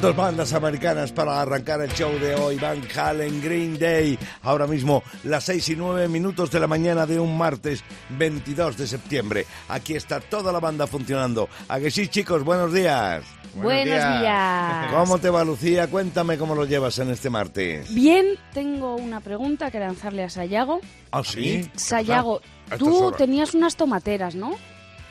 Dos bandas americanas para arrancar el show de hoy. Van Halen, Green Day. Ahora mismo, las seis y nueve minutos de la mañana de un martes 22 de septiembre. Aquí está toda la banda funcionando. ¿A que sí, chicos? Buenos días. Buenos, días. ¿Cómo te va, Lucía? Cuéntame cómo lo llevas en este martes. Bien, tengo una pregunta que lanzarle a Sayago. ¿Ah, sí? Sayago, tú tenías unas tomateras, ¿no?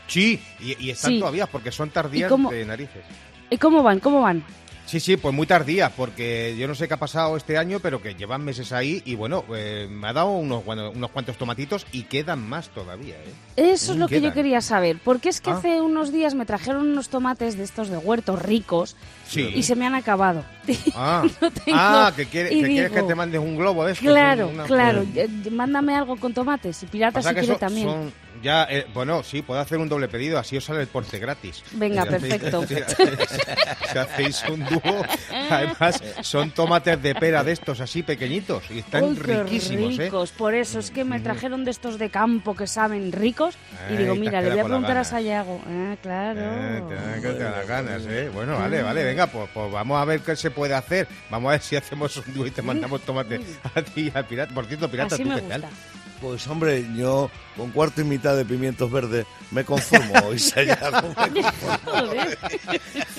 Sí, y, y están Sí. todavía porque son tardías ¿Y cómo- de narices. ¿Y cómo van? ¿Cómo van? Sí, sí, pues muy tardías, porque yo no sé qué ha pasado este año, pero que llevan meses ahí y bueno, eh, me ha dado unos, bueno, unos cuantos tomatitos y quedan más todavía, ¿eh? Eso es lo que yo quería saber. Porque es que Ah. hace unos días me trajeron unos tomates de estos de huertos ricos Sí. y se me han acabado. Ah, No tengo- ah que, quiere- quieres que te mandes un globo de estos. Claro, una- claro. Eh, Mándame algo con tomates y piratas si quiere también. son ya, eh, bueno, sí, puedo hacer un doble pedido, así os sale el porte gratis. Venga, Si hacéis- perfecto. Si hacéis, si hacéis un dúo, además son tomates de pera de estos así pequeñitos y están Uy, qué riquísimos, ¿eh? ricos. Por eso es que me trajeron de estos de campo que saben ricos. y Ay, digo, mira, le voy a preguntar a. Sayago. Ah, claro. Eh, te te las ganas, ¿eh? Bueno, vale, vale, venga, pues, pues vamos a ver qué se puede hacer. Vamos a ver si hacemos un dúo y te mandamos tomate a ti y al pirata. Por cierto, pirata, Así ¿tú me qué gusta. tal? Pues hombre, yo con cuarto y mitad de pimientos verdes me conformo. hoy, Sayago, me conformo. Joder.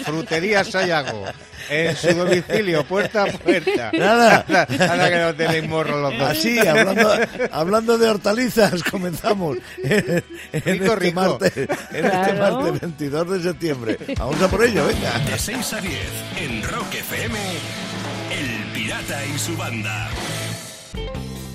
Frutería Sayago, en su domicilio, puerta a puerta. Nada. Nada que no tenéis morro los dos. Así, hablando, hablando de hortalizas, comenzamos en, en Rico, este rico. martes, en este Claro. martes 22 de septiembre. Vamos a por ello, venga. De 6 a 10, en Rock FM, El Pirata y su banda.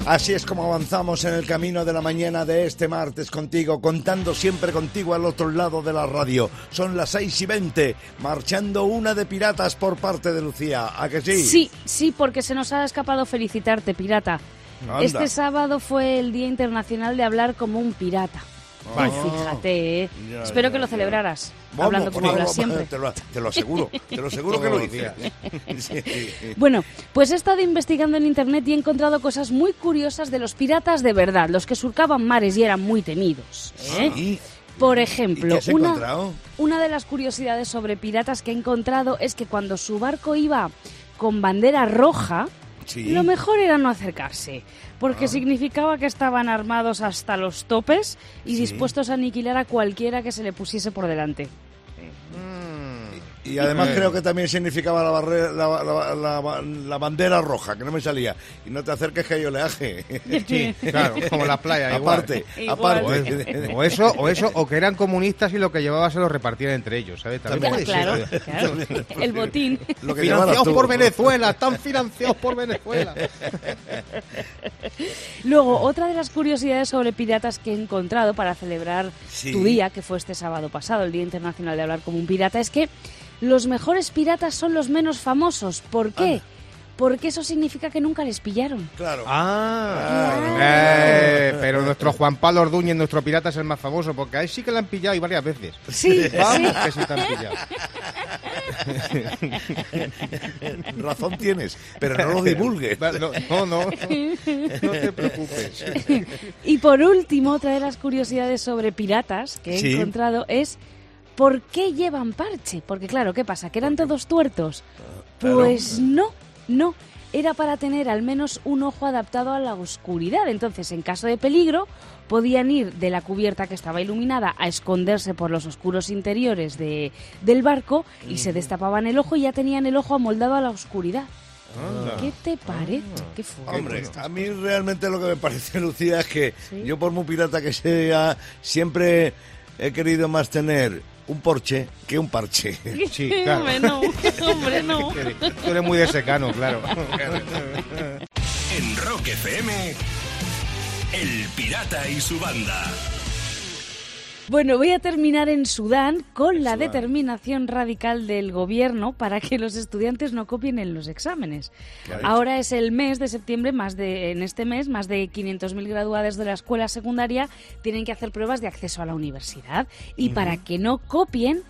Así es como avanzamos en el camino de la mañana de este martes contigo, contando siempre contigo al otro lado de la radio. Son las 6 y 20, marchando una de piratas por parte de Lucía. ¿A que sí? Sí, sí, porque se nos ha escapado felicitarte, pirata. Anda. Este sábado fue el Día Internacional de Hablar como un pirata. Vaya. Tú fíjate, ¿eh? Ya, Espero ya, que lo celebraras, Vamos, hablando como vamos, hablas siempre. Te lo, te lo aseguro, te lo aseguro que lo. Sí, sí. Bueno, pues he estado investigando en internet y he encontrado cosas muy curiosas de los piratas de verdad, los que surcaban mares y eran muy temidos. ¿eh? Sí. Por ¿Y ejemplo, una, una de las curiosidades sobre piratas que he encontrado es que cuando su barco iba con bandera roja, Sí. lo mejor era no acercarse, porque significaba que estaban armados hasta los topes y Sí. dispuestos a aniquilar a cualquiera que se le pusiese por delante. Y además creo que también significaba la, barre- la, la- la- la bandera roja, que no me salía. Y no te acerques que hay oleaje. Sí, claro, como la playa, igual. aparte, Igual. Aparte. o eso, o eso, o que eran comunistas y lo que llevaba se lo repartían entre ellos, ¿sabes? También puede claro, ser. claro, el botín. Lo que Financiados tú. por Venezuela, están financiados por Venezuela. Luego, otra de las curiosidades sobre piratas que he encontrado para celebrar Sí. tu día, que fue este sábado pasado, el Día Internacional de Hablar como un Pirata, es que los mejores piratas son los menos famosos. ¿Por qué? Porque eso significa que nunca les pillaron. Claro. Ah, Claro. eh, pero nuestro Juan Pablo Orduñez, nuestro pirata, es el más famoso, porque a él sí que le han pillado y varias veces. Sí, Vamos, sí. que sí te han pillado. Razón tienes, pero no lo divulgues. No, no, no, no te preocupes. Y por último, otra de las curiosidades sobre piratas que he Sí. encontrado es ¿por qué llevan parche? Porque claro, ¿qué pasa? ¿Que eran todos tuertos? claro. Pues no, no. Era para tener al menos un ojo adaptado a la oscuridad. Entonces, en caso de peligro, podían ir de la cubierta que estaba iluminada a esconderse por los oscuros interiores de, del barco y se destapaban el ojo y ya tenían el ojo amoldado a la oscuridad. Anda. ¿Qué te parece? Qué fuerte. Hombre, a mí realmente lo que me parece, Lucía, es que Sí. yo por muy pirata que sea, siempre he querido más tener un porche que un parche. Sí, claro. Hombre, no, hombre, no. Tú eres muy de secano, claro. En Rock FM, El Pirata y su banda. Bueno, voy a terminar en Sudán con la determinación radical del gobierno para que los estudiantes no copien en los exámenes. Ahora es el mes de septiembre, más de en este mes más de 500.000 graduados de la escuela secundaria tienen que hacer pruebas de acceso a la universidad y para que no copien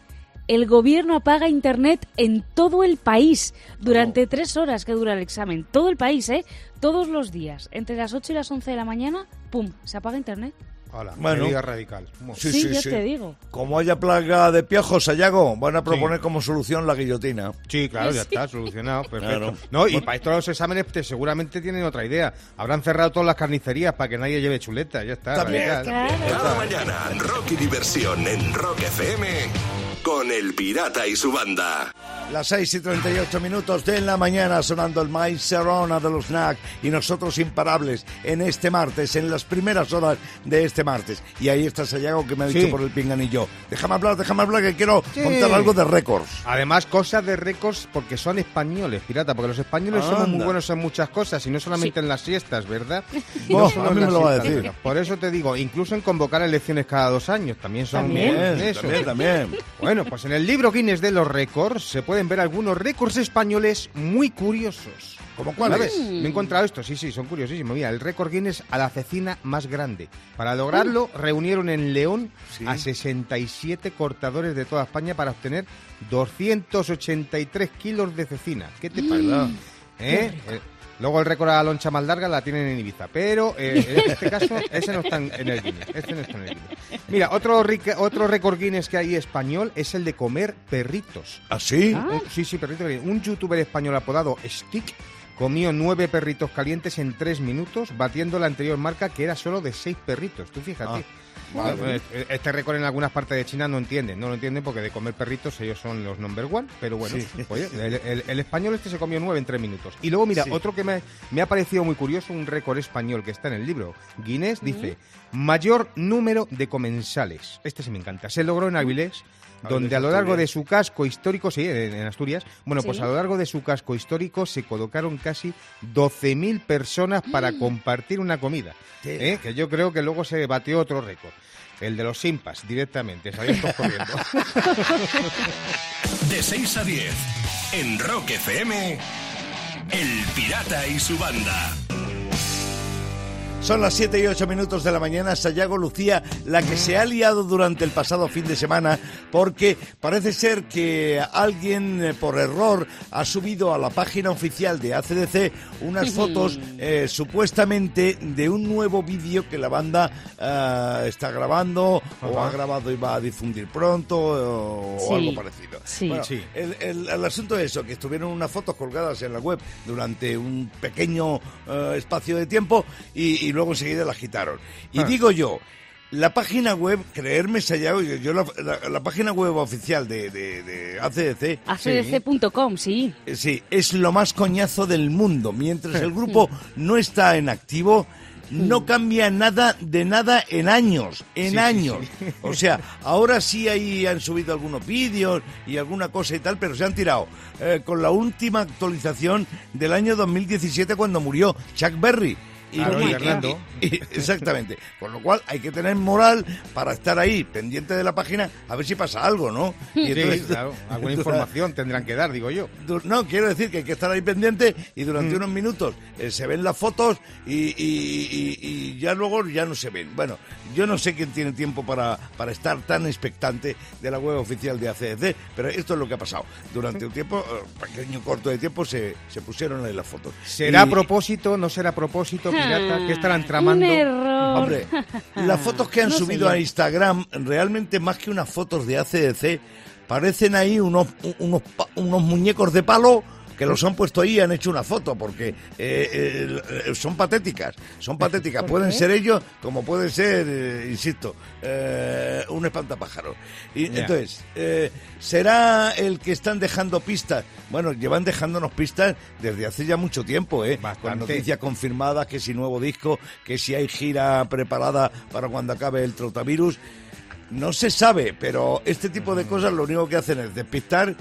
el gobierno apaga internet en todo el país durante tres horas que dura el examen. Todo el país, ¿eh? Todos los días. Entre las 8 y las 11 de la mañana, ¡pum! Se apaga internet. Hola, Bueno. medida radical. Sí, Sí, sí, ya sí. te digo. Como haya plaga de piojos, Sayago, van a proponer como solución la guillotina. Sí, claro, ya está, solucionado, perfecto. Claro. No, y para estos los exámenes te- seguramente tienen otra idea. Habrán cerrado todas las carnicerías para que nadie lleve chuleta, ya está. También, radical. Claro. Cada mañana, rock y diversión en Rock FM con El Pirata y su banda. Las 6 y 38 minutos de la mañana sonando el maíz Serrona de los NAC y nosotros imparables en este martes, en las primeras horas de este martes. Y ahí está Sayago que me ha dicho Sí. por el pinganillo. Déjame hablar, déjame hablar que quiero Sí. contar algo de récords. Además, cosas de récords porque son españoles, pirata, porque los españoles somos muy Anda. buenos en muchas cosas y no solamente en las siestas, ¿verdad? Oh, solo a mí me lo va a decir. Por eso te digo, incluso en convocar elecciones cada dos años, también son También. eso. también, también. Bueno, pues en el libro Guinness de los récords se pueden ver algunos récords españoles muy curiosos. ¿Cómo cuáles? ¿Sabes? Me he encontrado esto, sí, sí, son curiosísimos. Mira, el récord Guinness a la cecina más grande. Para lograrlo, reunieron en León Sí. a 67 cortadores de toda España para obtener 283 kilos de cecina. ¿Qué te parece? ¿Eh? Luego el récord a la loncha más larga la tienen en Ibiza, pero eh, en este caso ese no está en el Guinness. Este no está en el Guinness. Mira, otro, rica- otro récord Guinness que hay español es el de comer perritos. ¿Así? Ah. Un- sí, sí, perrito. caliente. Un youtuber español apodado Stick comió nueve perritos calientes en tres minutos, batiendo la anterior marca que era solo de seis perritos. Tú fíjate. Ah, vale. Bueno, eh, Este récord en algunas partes de China no entienden, no lo entienden porque de comer perritos ellos son los number one, pero bueno, Sí. oye, el, el- el español este se comió nueve en tres minutos. Y luego, mira, Sí. otro que me, me ha parecido muy curioso, un récord español que está en el libro Guinness, dice, mayor número de comensales. Este sí me encanta. Se logró en Avilés, donde a lo largo de su casco histórico, sí, en, Asturias, bueno, pues a lo largo de su casco histórico se colocaron casi 12.000 personas para compartir una comida. ¿eh? Que yo creo que luego se batió otro récord. El de los simpas, directamente, salían todos corriendo. De 6 a 10 en Rock FM, El Pirata y su banda. Son las 7 y 8 minutos de la mañana. Sayago Lucía, la que se ha liado durante el pasado fin de semana, porque parece ser que alguien eh, por error ha subido a la página oficial de ACDC unas fotos eh, supuestamente de un nuevo vídeo que la banda eh, está grabando o ha grabado y va a difundir pronto o, Sí. algo parecido. Sí. Bueno, Sí. el, el- el asunto es eso, que estuvieron unas fotos colgadas en la web durante un pequeño eh, espacio de tiempo y, y luego enseguida las quitaron. Y Ah. digo yo, la página web, creerme, Sayago, yo, yo la, la- la página web oficial de, de, de ACDC, acdc.com, sí. eh, sí, es lo más coñazo del mundo. Mientras el grupo no está en activo, no cambia nada de nada en años, en Sí, sí, años. sí. O sea, ahora sí ahí han subido algunos vídeos y alguna cosa y tal, pero se han tirado eh, con la última actualización del año 2017 cuando murió Chuck Berry. Y, Claro, y- y- exactamente. Con lo cual hay que tener moral para estar ahí, pendiente de la página, a ver si pasa algo, ¿no? Y Sí, entonces- claro, alguna información tendrán que dar, digo yo. No, quiero decir que hay que estar ahí pendiente y durante unos minutos eh, se ven las fotos y, y- ya luego ya no se ven. Bueno, yo no sé quién tiene tiempo para, para estar tan expectante de la web oficial de ACDC, pero esto es lo que ha pasado. Durante un tiempo, eh, pequeño corto de tiempo, se, se pusieron ahí las fotos. ¿Será a propósito? ¿No será a propósito, pirata? ¿Qué estarán tramando? Un error. Hombre, las fotos que han No subido a Instagram, realmente más que unas fotos de ACDC, parecen ahí unos, unos muñecos de palo que los han puesto ahí y han hecho una foto, porque eh, eh, son patéticas, son patéticas. ¿Por Pueden qué? ser ellos, como puede ser, eh, insisto, un espantapájaro. Y entonces, ¿será el que están dejando pistas? Bueno, llevan dejándonos pistas desde hace ya mucho tiempo, ¿eh? Con Bastante. noticias confirmadas, que si nuevo disco, que si hay gira preparada para cuando acabe el trotavirus. No se sabe, pero este tipo de cosas lo único que hacen es despistar.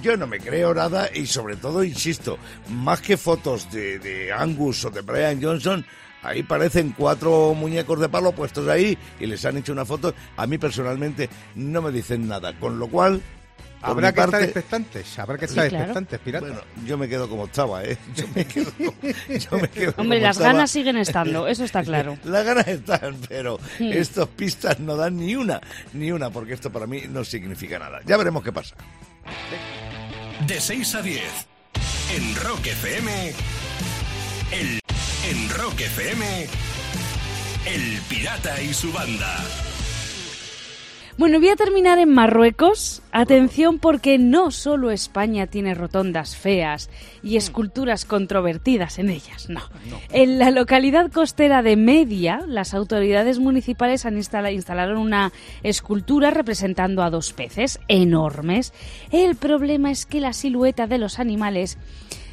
Yo no me creo nada y sobre todo, insisto, más que fotos de, de Angus o de Brian Johnson, ahí parecen cuatro muñecos de palo puestos ahí y les han hecho una foto. A mí personalmente no me dicen nada, con lo cual... Habrá que estar expectantes, habrá que Sí, estar claro. expectantes, pirata. bueno, yo me quedo como estaba, ¿eh? Yo me quedo, yo me quedo Hombre, como las estaba. ganas siguen estando, eso está claro. Las ganas están, pero Hmm. estos pistas no dan ni una, ni una, porque esto para mí no significa nada. Ya veremos qué pasa. De 6 a 10 en Rock FM, el, en Rock FM, El Pirata y su banda. Bueno, voy a terminar en Marruecos. Atención porque no solo España tiene rotondas feas y esculturas controvertidas en ellas, no. En la localidad costera de Media, las autoridades municipales han instala- instalaron una escultura representando a dos peces enormes. El problema es que la silueta de los animales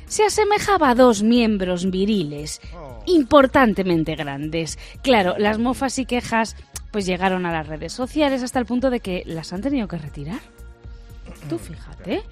se asemejaba a dos miembros viriles importantemente grandes. Claro, las mofas y quejas pues llegaron a las redes sociales hasta el punto de que las han tenido que retirar. Tú fíjate.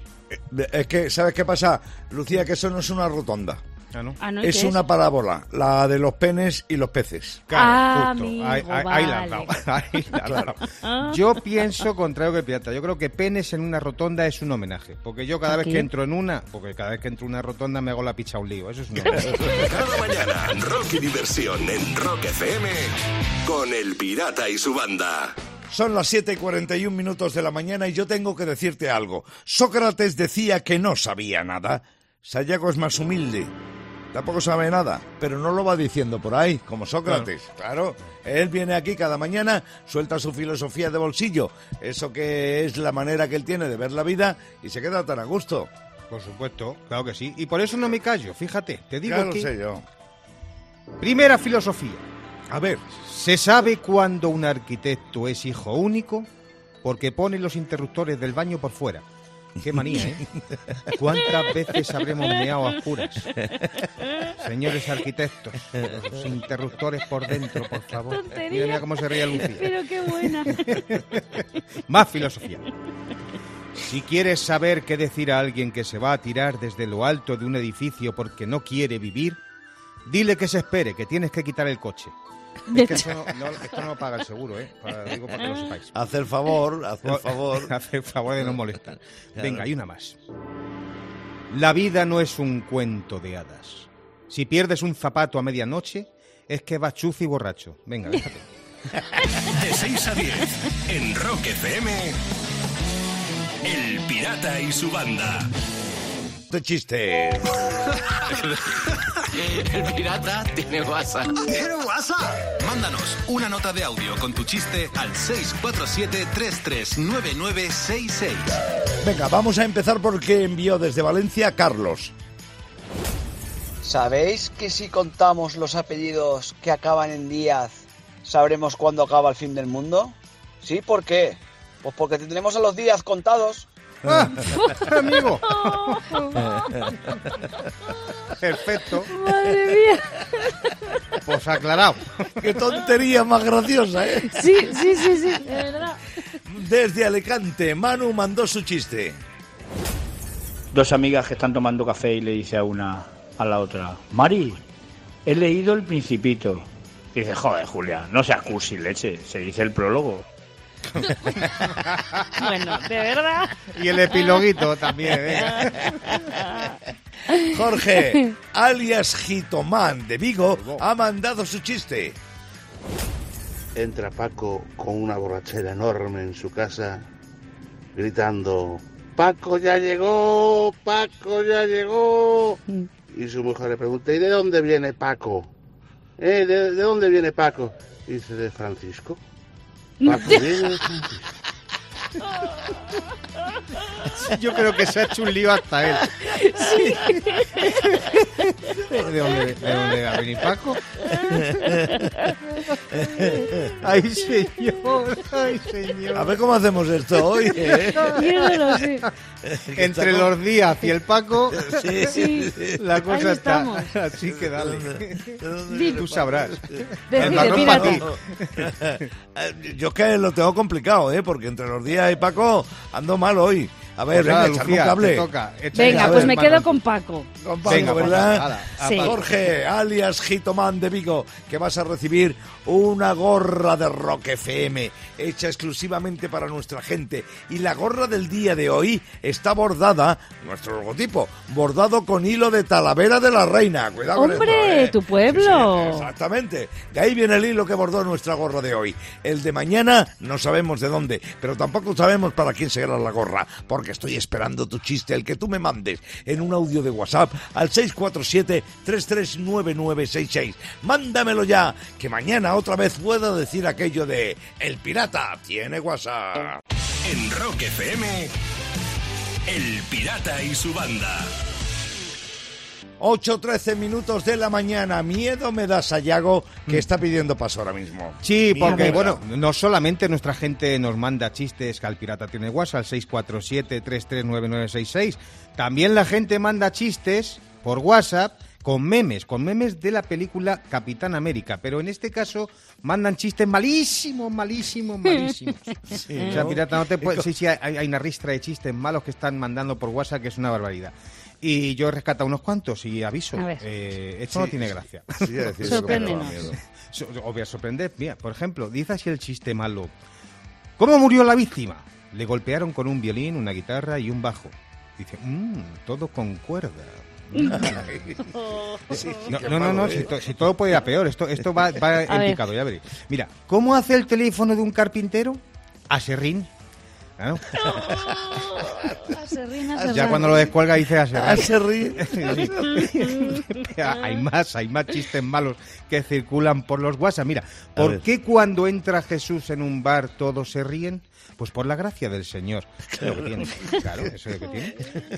Es que, ¿sabes qué pasa, Lucía? Que eso no es una rotonda. Ah, ¿no? Ah, ¿no? ¿Y Es una parábola, la de los penes y los peces. Ah, justo. amigo, ahí, ahí- ahí la vale. dado, ahí la dado. Yo pienso contrario que Pirata. Yo creo que penes en una rotonda es un homenaje. Porque yo cada ¿A vez qué? que entro en una, porque cada vez que entro en una rotonda me hago la picha a un lío. Eso es un homenaje. Cada mañana, rock y diversión en Rock FM con El Pirata y su banda. Son las 7 y 41 minutos de la mañana y yo tengo que decirte algo. Sócrates decía que no sabía nada. Sayago es más humilde. Tampoco sabe nada, pero no lo va diciendo por ahí, como Sócrates. Claro, él viene aquí cada mañana, suelta su filosofía de bolsillo, eso que es la manera que él tiene de ver la vida y se queda tan a gusto. Por supuesto, claro que sí. Y por eso no me callo, fíjate. Te digo lo aquí, sé yo. primera filosofía. A ver, Se sabe cuando un arquitecto es hijo único porque pone los interruptores del baño por fuera. Qué manía, ¿eh? ¿Cuántas veces habremos meado a oscuras? Señores arquitectos, los interruptores por dentro, por favor. tontería. Mira, mira cómo se ríe Lucía. Pero qué buena. Más filosofía. Si quieres saber qué decir a alguien que se va a tirar desde lo alto de un edificio porque no quiere vivir, dile que se espere, que tienes que quitar el coche. Es que eso no, no- esto no lo paga el seguro, ¿eh? Para- digo para que lo sepáis. haz el favor, haz el favor. Hace el favor de no molestar. Venga, hay una más. La vida no es un cuento de hadas. Si pierdes un zapato a medianoche, es que vas chuzo y borracho. Venga, déjate. De 6 a 10 en Rock FM. El Pirata y su banda. Este chiste. El pirata tiene WhatsApp. ¿Tiene WhatsApp? Mándanos una nota de audio con tu chiste al 647-339966. Venga, vamos a empezar porque envió desde Valencia Carlos. ¿Sabéis que si contamos los apellidos que acaban en Díaz, sabremos cuándo acaba el fin del mundo? ¿Sí? ¿Por qué? Pues porque tendremos a los días contados. ¡Ah! ¡Amigo! Perfecto. Madre mía. Pues aclarado. Qué tontería más graciosa, ¿eh? Sí, sí, sí, sí. De verdad. Desde Alicante, Manu mandó su chiste. Dos amigas que están tomando café y le dice a una a la otra, Mari, he leído el principito. Y dice, joder, Julia, no seas cursi, leche, se dice el prólogo. Bueno, de verdad. Y el epiloguito también, ¿eh? Jorge, alias Gitomán de Vigo, ha mandado su chiste. Entra Paco con una borrachera enorme en su casa, gritando, Paco ya llegó, Paco ya llegó. Y su mujer le pregunta, ¿y de dónde viene Paco? ¿Eh? ¿De, de dónde viene Paco? Y dice, de Francisco. Paco viene de Francisco. Yo creo que se ha hecho un lío hasta él. ¿De dónde, de dónde va a venir Paco? Ay, señor, ay, A señor. ver cómo hacemos esto hoy. ¿eh? Entre los Díaz y el Paco, Sí, Sí. la cosa Ahí está así que dale. Tú sabrás. Decide, El marrón para ti. pírate. Yo es que lo tengo complicado, ¿eh? Porque entre los días y Paco ando mal hoy. A ver, Pues venga, echarme un Lucía, cable. te toca. Échale Venga, pues ver, me quedo con Paco. Con Paco, Venga, pues, ¿verdad? nada, a Sí. Paco. Jorge, alias Gitomán de Vigo, que vas a recibir una gorra de Rock FM, hecha exclusivamente para nuestra gente. Y la gorra del día de hoy está bordada, nuestro logotipo, bordado con hilo de Talavera de la Reina. Cuidado con ¡Hombre, esto, ¿eh? tu pueblo! Sí, sí, exactamente. De ahí viene el hilo que bordó nuestra gorra de hoy. El de mañana no sabemos de dónde, pero tampoco sabemos para quién será la gorra, porque porque estoy esperando tu chiste, el que tú me mandes en un audio de WhatsApp al 647-339966. Mándamelo ya, que mañana otra vez puedo decir aquello de El pirata tiene WhatsApp. En Rock FM, El Pirata y su banda. 8.13 minutos de la mañana. Miedo me da Sayago, que está pidiendo paso ahora mismo. Sí, porque bueno, no solamente nuestra gente nos manda chistes, que al pirata tiene WhatsApp, al 647-339966, también la gente manda chistes por WhatsApp con memes, con memes de la película Capitán América, pero en este caso mandan chistes malísimos, malísimos, malísimos. o sea, ¿no? pirata, no te puedes... Sí, sí, hay, hay una ristra de chistes malos que están mandando por WhatsApp que es una barbaridad. Y yo he rescatado unos cuantos y aviso, A ver. eh, esto Sí. no tiene gracia. Sí, daba Sorpréndenos. Os voy a sorprender. Mira, por ejemplo, dice así el chiste malo. ¿Cómo murió la víctima? Le golpearon con un violín, una guitarra y un bajo. Dice, mmm, todo con cuerda. Sí, No, no, no, ¿eh? si, to- si todo puede ir a peor. Esto, esto va, va en picado, ya veréis. Mira, ¿cómo hace el teléfono de un carpintero? A serrín. Claro. Ya cuando lo descuelga dice a serrín. se ríe. hay más, hay más chistes malos que circulan por los WhatsApp. Mira, ¿por qué cuando entra Jesús en un bar todos se ríen? Pues por la gracia del Señor. Eso es lo que tiene. Claro, eso es lo que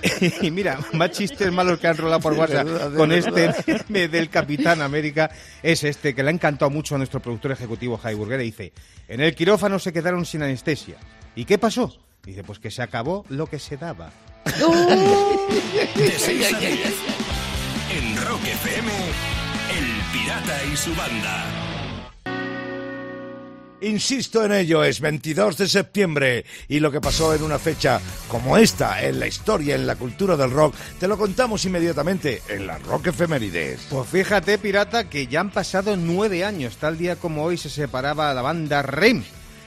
tiene. y mira, más chistes malos que han rolado por WhatsApp verdad, de con verdad. este meme del Capitán América es este, que le ha encantado mucho a nuestro productor ejecutivo Jai Burguera. Dice, en el quirófano se quedaron sin anestesia. ¿Y qué pasó? Dice, pues que se acabó lo que se daba. De 6 a 10. En Rock FM, El Pirata y su banda. Insisto en ello, es 22 de septiembre y lo que pasó en una fecha como esta en la historia, en la cultura del rock, te lo contamos inmediatamente en la Rock Efemérides. Pues fíjate, pirata, que ya han pasado nueve años. Tal día como hoy se separaba la banda REM.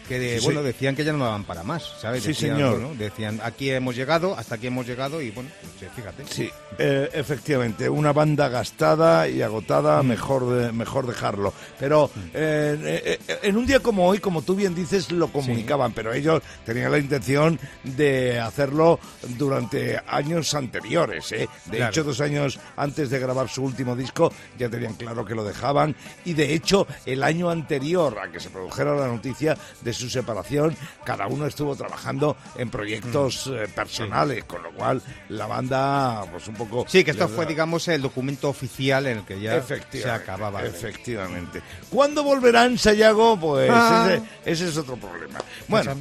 Que de- Sí, bueno, sí. decían que ya no daban para más, ¿sabes? Sí, Decían, señor. bueno, decían, aquí hemos llegado, hasta aquí hemos llegado y bueno, pues, eh, fíjate. Sí, eh, efectivamente, una banda gastada y agotada, mejor, de- mejor dejarlo. Pero eh, eh, en un día como hoy, como tú bien dices, lo comunicaban, pero ellos tenían la intención de hacerlo durante años anteriores. ¿eh? De Claro. hecho, dos años antes de grabar su último disco, ya tenían claro que lo dejaban. Y de hecho, el año anterior a que se produjera la noticia de su separación, cada uno estuvo trabajando en proyectos Mm. eh, personales, con lo cual la banda, pues un poco. Sí, que esto fue, da- digamos, el documento oficial en el que ya se acababa. Efectivamente. ¿Cuándo volverán, Sayago? Pues Ah. ese, ese es otro problema. Bueno.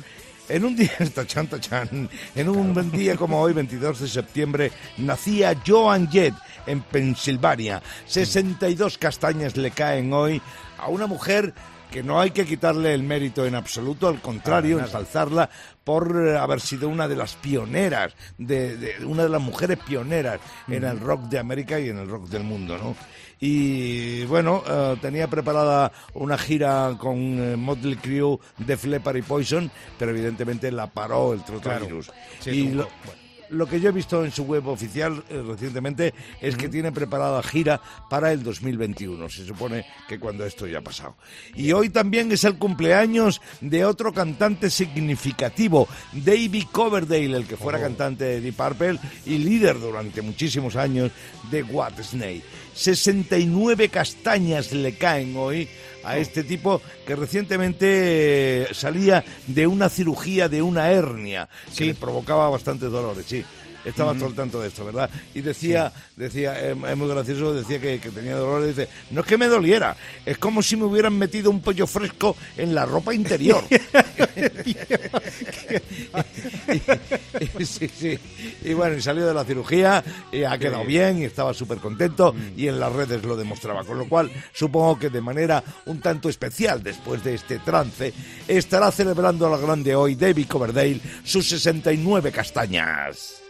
En un día, tachán, tachán, en un día como hoy, 22 de septiembre, nacía Joan Jett en Pensilvania. 62 castañas le caen hoy a una mujer que no hay que quitarle el mérito en absoluto, al contrario, ensalzarla por eh, haber sido una de las pioneras, de, de- una de las mujeres pioneras en el rock de América y en el rock del mundo, ¿no? Y bueno, eh, tenía preparada una gira con eh, Motley Crue, Def Leppard y Poison, pero evidentemente la paró el trotavirus. Sí, y tú- lo, lo que yo he visto en su web oficial eh, recientemente es que tiene preparada gira para el 2021. Se supone que cuando esto ya ha pasado. Y hoy también es el cumpleaños de otro cantante significativo, David Coverdale, el que fuera cantante de Deep Purple y líder durante muchísimos años de Whitesnake. 69 castañas le caen hoy a este tipo que recientemente eh, salía de una cirugía de una hernia que le provocaba bastantes dolores, sí. Estaba todo al tanto de esto, ¿verdad? Y decía, decía, eh, es muy gracioso, decía que, que tenía dolores, dice, no es que me doliera, es como si me hubieran metido un pollo fresco en la ropa interior. y, sí, sí. Y bueno, y salió de la cirugía, y ha quedado bien, y estaba súper contento, y en las redes lo demostraba. Con lo cual, supongo que de manera un tanto especial, después de este trance, estará celebrando a la grande hoy David Coverdale sus 69 castañas.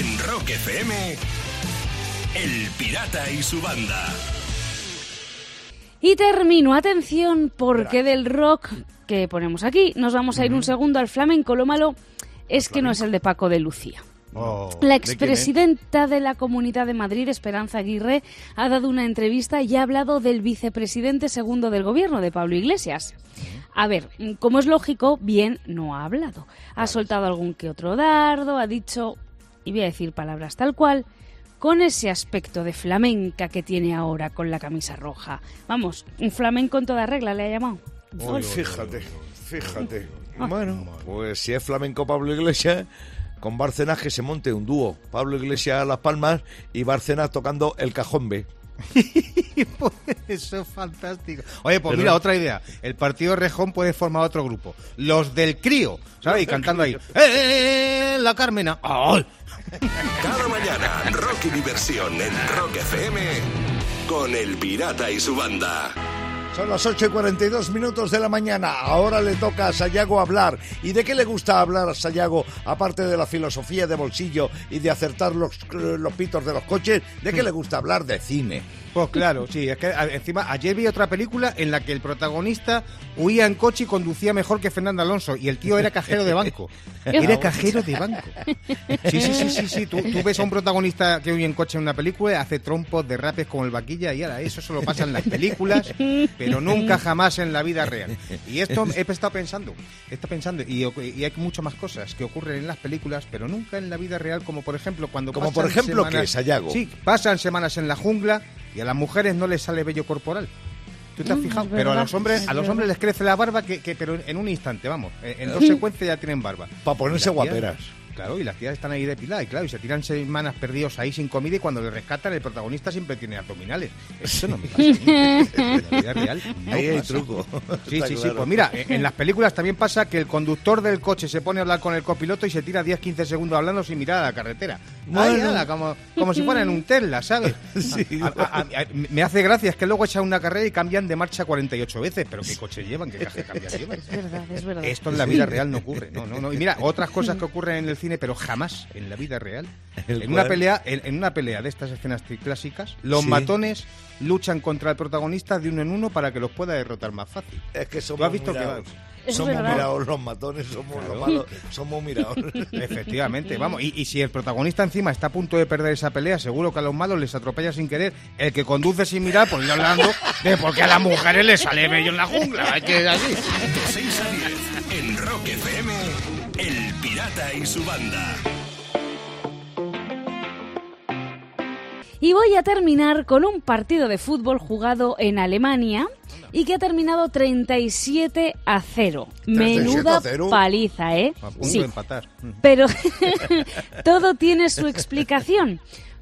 En Rock FM, El Pirata y su banda. Y termino, atención, porque del rock que ponemos aquí nos vamos a ir un segundo al flamenco. Lo malo es que no es el de Paco de Lucía. Oh, La ¿de expresidenta de la Comunidad de Madrid, Esperanza Aguirre, ha dado una entrevista y ha hablado del vicepresidente segundo del gobierno, de Pablo Iglesias. A ver, como es lógico, bien no ha hablado. Ha soltado algún que otro dardo, ha dicho, y voy a decir palabras tal cual, con ese aspecto de flamenca que tiene ahora con la camisa roja. Vamos, un flamenco en toda regla le ha llamado. Uy, fíjate, fíjate. Bueno, pues si es flamenco Pablo Iglesias, con Bárcenas que se monte un dúo. Pablo Iglesias a Las Palmas y Bárcenas tocando el cajón B. Pues Eso es fantástico. Oye, pues Pero- mira, otra idea. El partido Rejón puede formar otro grupo. Los del crío, ¿sabes? Y cantando ahí. ¡Eh, eh, eh, la Carmena! ¡Ay! Cada mañana, rock y diversión en Rock FM con El Pirata y su banda. Son las 8 y 42 minutos de la mañana. Ahora le toca a Sayago hablar. ¿Y de qué le gusta hablar a Sayago, aparte de la filosofía de bolsillo y de acertar los, los pitos de los coches? ¿De qué le gusta hablar? De cine. Pues claro, sí, es que encima ayer vi otra película en la que el protagonista huía en coche y conducía mejor que Fernando Alonso y el tío era cajero de banco. Era cajero de banco. Sí, sí, sí, sí, sí. Tú, tú ves a un protagonista que huye en coche en una película, hace trompos, derrapes como el vaquilla y ahora eso solo pasa en las películas, pero nunca jamás en la vida real. Y esto he estado pensando, he estado pensando y, y hay muchas más cosas que ocurren en las películas, pero nunca en la vida real, como por ejemplo cuando Como pasan por ejemplo, semanas- ¿qué, Sayago? Sí, pasan semanas en la jungla y a las mujeres no les sale vello corporal. ¿Tú te has Mm, fijado? es Pero a los hombres, es a los hombres les crece la barba, que, que- pero en un instante, vamos. En, en dos secuencias ya tienen barba. Para ponerse guaperas. Claro, y las tías están ahí depiladas, y claro, y se tiran semanas perdidos ahí sin comida y cuando le rescatan el protagonista siempre tiene abdominales. Eso no me pasa a mí. En la vida real no Ahí hay pasa. truco. Sí, Está sí, sí. Pues mira, en en las películas también pasa que el conductor del coche se pone a hablar con el copiloto y se tira 10-15 segundos hablando sin mirar a la carretera. Ay, Bueno. ala, como, como si fuera en un Tesla, ¿sabes? Sí, A- a- a- a- me hace gracia, es que luego echan una carrera y cambian de marcha 48 veces. ¿Pero qué coche llevan? ¿Qué caja cambian llevan? Es verdad, es verdad. Esto en la vida real no ocurre. No, no, no. Y mira, otras cosas que ocurren en el cine, pero jamás en la vida real. ¿El En una pelea, en, en una pelea de estas escenas clásicas, los Sí. matones luchan contra el protagonista de uno en uno para que los pueda derrotar más fácil. Es que somos ¿Tú has visto que somos mirados los matones, somos Claro. los malos, somos mirados. Efectivamente, vamos. Y, y si el protagonista encima está a punto de perder esa pelea, seguro que a los malos les atropella sin querer. El que conduce sin mirar, pues yo hablando de por qué a las mujeres les sale bello en la jungla. Hay que así. De 6 a 10 en Rock FM, El Pirata y su banda. Y voy a terminar con un partido de fútbol jugado en Alemania y que ha terminado 37 a 0. 37 Menuda a 0. paliza, ¿eh? A punto Sí. de empatar. Pero todo tiene su explicación.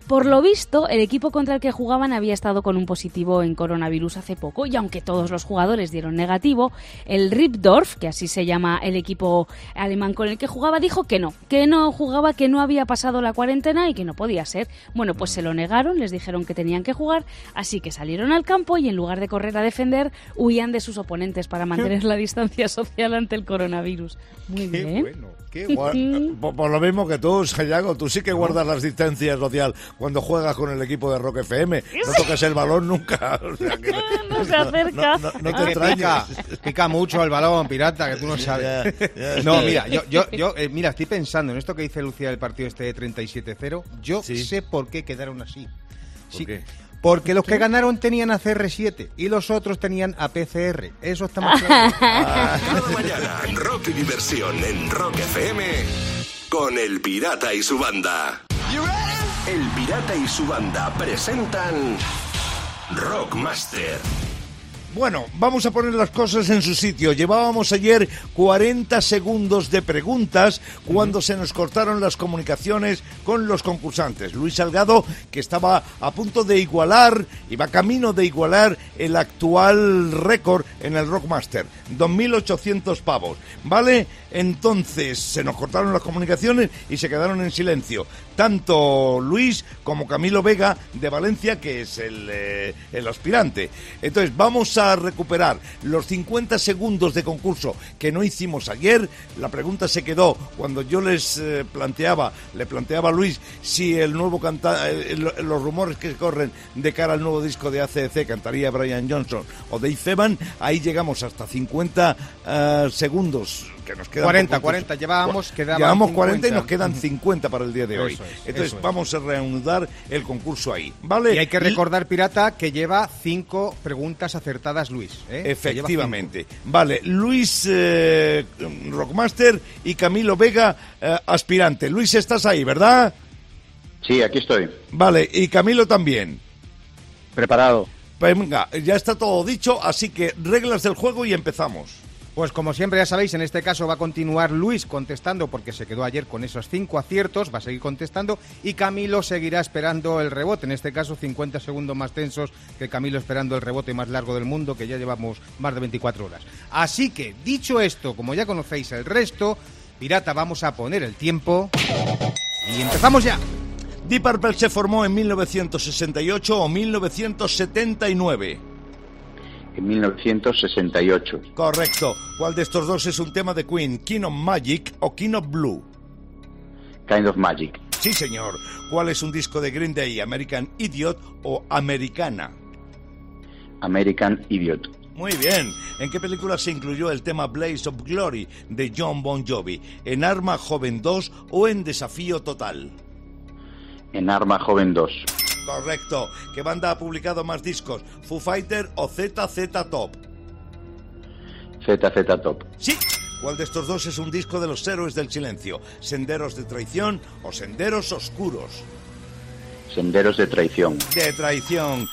Por lo visto, el equipo contra el que jugaban había estado con un positivo en coronavirus hace poco y aunque todos los jugadores dieron negativo, el Ripdorf, que así se llama el equipo alemán con el que jugaba, dijo que no, que no jugaba, que no había pasado la cuarentena y que no podía ser. Bueno, pues se lo negaron, les dijeron que tenían que jugar, así que salieron al campo y en lugar de correr a defender, huían de sus oponentes para mantener la distancia social ante el coronavirus. Muy Qué bien. bueno, Por, por lo mismo que tú, Sayago, tú sí que guardas las distancias social cuando juegas con el equipo de Rock FM. No toques el balón nunca. O sea que No se acerca. No, no- no Es te que pica, mucho el balón, pirata, que tú no sabes. No, sí. mira, yo, yo, yo eh, mira, estoy pensando en esto que dice Lucía del partido este de 37-0. Yo Sí. sé por qué quedaron así. Sí, qué? Porque los que ganaron tenían a CR7 y los otros tenían a PCR. Eso está más claro. Cada mañana, rock y diversión en Rock FM con El Pirata y su banda. El Pirata y su banda presentan Rockmaster. Bueno, vamos a poner las cosas en su sitio. Llevábamos ayer 40 segundos de preguntas cuando se nos cortaron las comunicaciones con los concursantes. Luis Salgado, que estaba a punto de igualar, iba camino de igualar el actual récord en el Rockmaster, 2.800 pavos. ¿Vale? Entonces se nos cortaron las comunicaciones y se quedaron en silencio. Tanto Luis como Camilo Vega de Valencia, que es el, eh, aspirante. Entonces vamos a recuperar los 50 segundos de concurso que no hicimos ayer. La pregunta se quedó cuando yo les eh, planteaba, le planteaba a Luis si el nuevo canta eh, los rumores que corren de cara al nuevo disco de ACC cantaría Brian Johnson o Dave Evan, ahí llegamos hasta 50 eh, segundos que nos quedan 40, 40 llevábamos, llevamos 40 y nos quedan 50 para el día de hoy. Entonces vamos a reanudar el concurso ahí, ¿vale? Y hay que recordar, Pirata, que lleva cinco preguntas acertadas Luis. ¿eh? Efectivamente. Vale, Luis eh, Rockmaster y Camilo Vega, eh, aspirante. Luis, estás ahí, ¿verdad? Sí, aquí estoy. Vale, y Camilo también. Preparado. Pues venga, ya está todo dicho, así que reglas del juego y empezamos. Pues como siempre ya sabéis, en este caso va a continuar Luis contestando porque se quedó ayer con esos cinco aciertos, va a seguir contestando y Camilo seguirá esperando el rebote, en este caso 50 segundos más tensos que Camilo esperando el rebote más largo del mundo que ya llevamos más de 24 horas. Así que, dicho esto, como ya conocéis el resto, Pirata, vamos a poner el tiempo y empezamos ya. Deep Purple se formó en 1968 o 1979 en 1968. Correcto. ¿Cuál de estos dos es un tema de Queen? ¿King of Magic o King of Blue? Kind of Magic. Sí, señor. ¿Cuál es un disco de Green Day? ¿American Idiot o Americana? American Idiot. Muy bien. ¿En qué película se incluyó el tema Blaze of Glory de John Bon Jovi? ¿En Arma Joven 2 o en Desafío Total? En Arma Joven 2. Correcto. ¿Qué banda ha publicado más discos? ¿Foo Fighter o ZZ Top? ZZ Top. Sí. ¿Cuál de estos dos es un disco de los héroes del silencio? ¿Senderos de traición o senderos oscuros? Senderos de traición. De traición.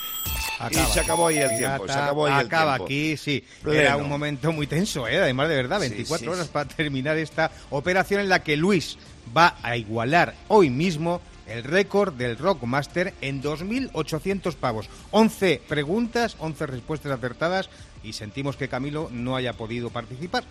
y se acabó ahí el tiempo. Se acabó ahí acaba aquí, sí. Era un momento muy tenso, ¿eh? además de verdad, 24 horas para terminar esta operación en la que Luis va a igualar hoy mismo el récord del Rockmaster en 2.800 pavos. 11 preguntas, 11 respuestas acertadas y sentimos que Camilo no haya podido participar.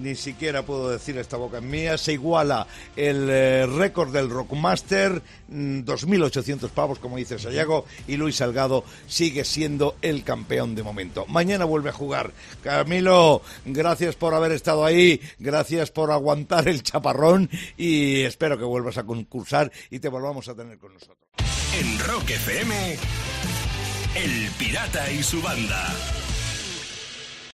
Ni siquiera puedo decir esta boca en mía. Se iguala el eh, récord del Rockmaster, 2.800 mm, pavos, como dice Sayago, y Luis Salgado sigue siendo el campeón de momento. Mañana vuelve a jugar. Camilo, gracias por haber estado ahí, gracias por aguantar el chaparrón y espero que vuelvas a concursar y te volvamos a tener con nosotros. En Rock FM, El Pirata y su banda.